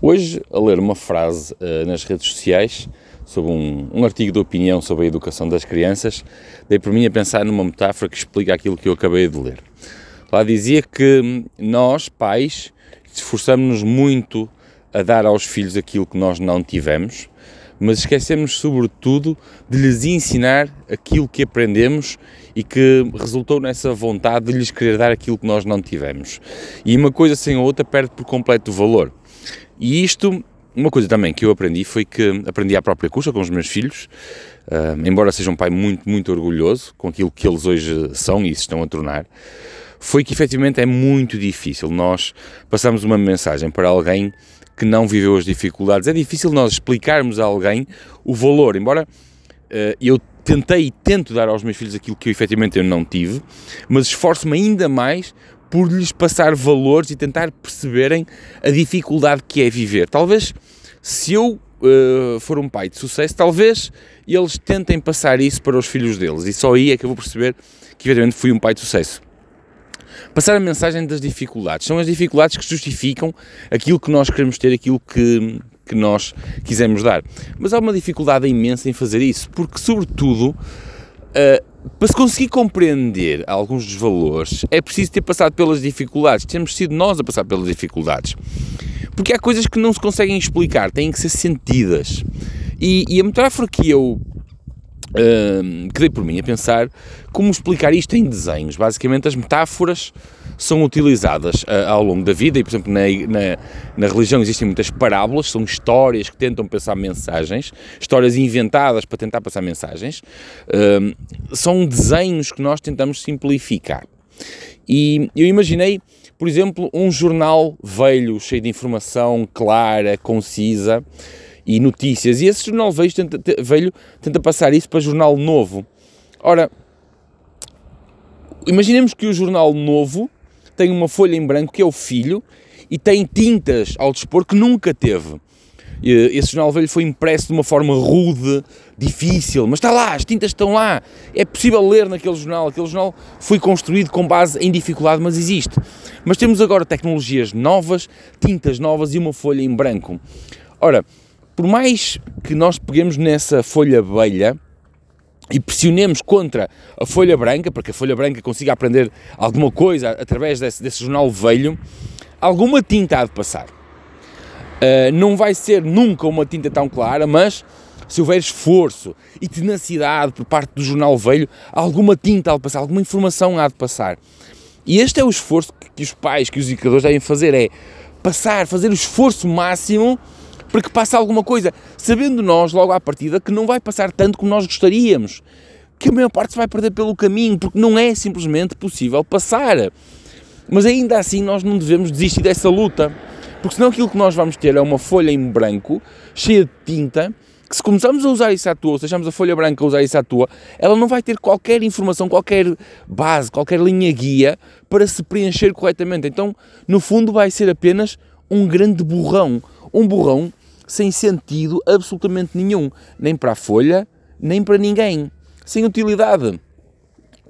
Hoje, a ler uma frase uh, nas redes sociais sobre um, um, artigo de opinião sobre a educação das crianças, dei por mim a pensar numa metáfora que explica aquilo que eu acabei de ler. Lá dizia que nós, pais, esforçamos-nos muito a dar aos filhos aquilo que nós não tivemos, mas esquecemos sobretudo de lhes ensinar aquilo que aprendemos e que resultou nessa vontade de lhes querer dar aquilo que nós não tivemos. E uma coisa sem a outra perde por completo o valor. E isto, uma coisa também que eu aprendi foi que aprendi à própria custa com os meus filhos, uh, embora seja um pai muito, muito orgulhoso com aquilo que eles hoje são e se estão a tornar, foi que efetivamente é muito difícil nós passarmos uma mensagem para alguém que não viveu as dificuldades. É difícil nós explicarmos a alguém o valor, embora uh, eu tentei e tento dar aos meus filhos aquilo que eu, efetivamente eu não tive, mas esforço-me ainda mais por lhes passar valores e tentar perceberem a dificuldade que é viver. Talvez, se eu uh, for um pai de sucesso, talvez eles tentem passar isso para os filhos deles e só aí é que eu vou perceber que efetivamente fui um pai de sucesso. Passar a mensagem das dificuldades. São as dificuldades que justificam aquilo que nós queremos ter, aquilo que, que nós quisemos dar. Mas há uma dificuldade imensa em fazer isso, porque, sobretudo, uh, para se conseguir compreender alguns dos valores, é preciso ter passado pelas dificuldades, temos sido nós a passar pelas dificuldades. Porque há coisas que não se conseguem explicar, têm que ser sentidas. E, e a metáfora que eu que dei por mim a pensar como explicar isto em desenhos. Basicamente, as metáforas são utilizadas uh, ao longo da vida e, por exemplo, na, na, na, religião existem muitas parábolas, são histórias que tentam passar mensagens, histórias inventadas para tentar passar mensagens, são desenhos que nós tentamos simplificar. E eu imaginei, por exemplo, um jornal velho, cheio de informação clara, concisa e notícias, e esse jornal velho tenta, velho tenta passar isso para jornal novo. Ora, imaginemos que o jornal novo tem uma folha em branco que é o filho e tem tintas ao dispor que nunca teve. Esse jornal velho foi impresso de uma forma rude, difícil, mas está lá, as tintas estão lá. É possível ler naquele jornal. Aquele jornal foi construído com base em dificuldade, mas existe. Mas temos agora tecnologias novas, tintas novas e uma folha em branco. Ora, por mais que nós peguemos nessa folha velha, e pressionemos contra a folha branca, para que a folha branca consiga aprender alguma coisa através desse, desse jornal velho, alguma tinta há de passar. Uh, não vai ser nunca uma tinta tão clara, mas se houver esforço e tenacidade por parte do jornal velho, alguma tinta há de passar, alguma informação há de passar. E este é o esforço que os pais, que os educadores devem fazer, é passar, fazer o esforço máximo para que passe alguma coisa, sabendo nós logo à partida que não vai passar tanto como nós gostaríamos, que a maior parte se vai perder pelo caminho, porque não é simplesmente possível passar. Mas ainda assim nós não devemos desistir dessa luta, porque senão aquilo que nós vamos ter é uma folha em branco, cheia de tinta, que se começarmos a usar isso à toa, se deixarmos a folha branca a usar isso à toa, ela não vai ter qualquer informação, qualquer base, qualquer linha guia para se preencher corretamente. Então, no fundo, vai ser apenas um grande borrão. Um borrão sem sentido absolutamente nenhum, nem para a folha, nem para ninguém, sem utilidade.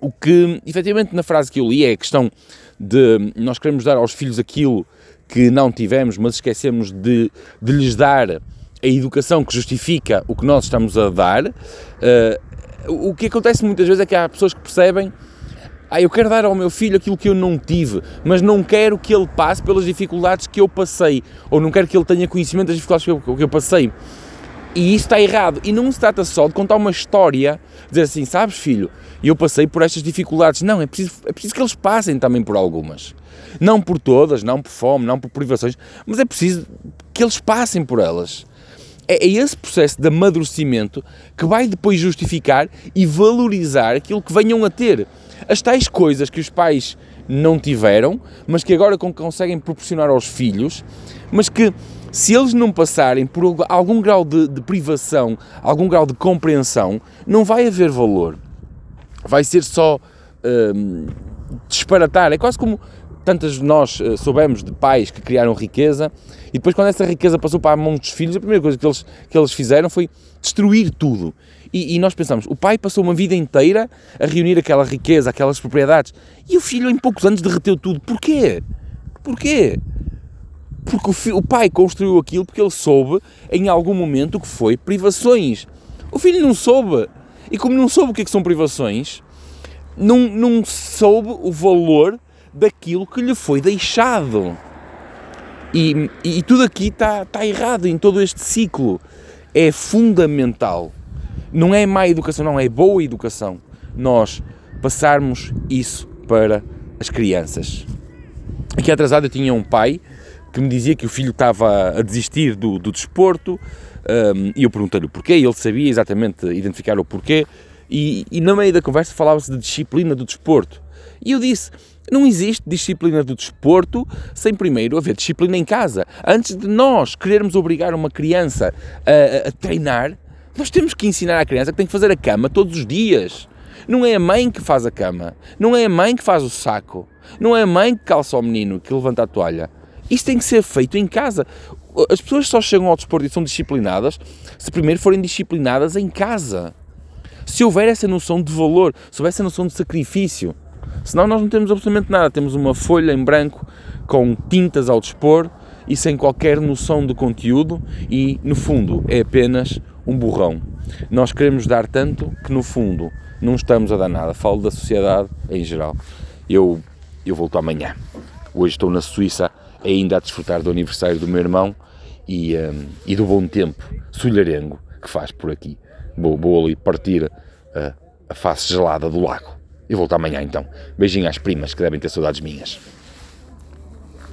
O que, efetivamente, na frase que eu li é a questão de nós queremos dar aos filhos aquilo que não tivemos, mas esquecemos de, de lhes dar a educação que justifica o que nós estamos a dar. Uh, o que acontece muitas vezes é que há pessoas que percebem ah, eu quero dar ao meu filho aquilo que eu não tive, mas não quero que ele passe pelas dificuldades que eu passei, ou não quero que ele tenha conhecimento das dificuldades que eu, que eu passei. E isso está errado. E não se trata só de contar uma história, dizer assim, sabes, filho, eu passei por estas dificuldades. Não, é preciso, é preciso que eles passem também por algumas. Não por todas, não por fome, não por privações, mas é preciso que eles passem por elas. É, é esse processo de amadurecimento que vai depois justificar e valorizar aquilo que venham a ter as tais coisas que os pais não tiveram, mas que agora conseguem proporcionar aos filhos, mas que se eles não passarem por algum grau de, de privação, algum grau de compreensão, não vai haver valor. Vai ser só hum, disparatar. É quase como tantas nós uh, soubemos de pais que criaram riqueza e depois quando essa riqueza passou para a mão dos filhos, a primeira coisa que eles, que eles fizeram foi destruir tudo. E, e, nós pensamos, o pai passou uma vida inteira a reunir aquela riqueza, aquelas propriedades, e o filho em poucos anos derreteu tudo. Porquê? Porquê? Porque o, fi, o pai construiu aquilo porque ele soube em algum momento que foi privações. O filho não soube. E como não soube o que, é que são privações, não, não soube o valor daquilo que lhe foi deixado. E, e, tudo aqui está tá errado em todo este ciclo. É fundamental. Não é má educação, não, é boa educação. Nós passarmos isso para as crianças. Aqui atrasado eu tinha um pai que me dizia que o filho estava a desistir do, do desporto um, e eu perguntei-lhe o porquê ele sabia exatamente identificar o porquê e, e no meio da conversa falava-se de disciplina do desporto. E eu disse, não existe disciplina do desporto sem primeiro haver disciplina em casa. Antes de nós querermos obrigar uma criança a, a, treinar, nós temos que ensinar à criança que tem que fazer a cama todos os dias. Não é a mãe que faz a cama, não é a mãe que faz o saco, não é a mãe que calça o menino, que levanta a toalha. Isso tem que ser feito em casa. As pessoas só chegam ao desporto e são disciplinadas se primeiro forem disciplinadas em casa. Se houver essa noção de valor, se houver essa noção de sacrifício. Senão nós não temos absolutamente nada. Temos uma folha em branco com tintas ao dispor e sem qualquer noção de conteúdo e, no fundo, é apenas um borrão. Nós queremos dar tanto que, no fundo, não estamos a dar nada. Falo da sociedade em geral. Eu, eu volto amanhã. Hoje estou na Suíça ainda a desfrutar do aniversário do meu irmão e, um, e do bom tempo solharengo que faz por aqui. Vou, vou ali partir uh, a face gelada do lago. E volto amanhã então. Beijinho às primas que devem ter saudades minhas.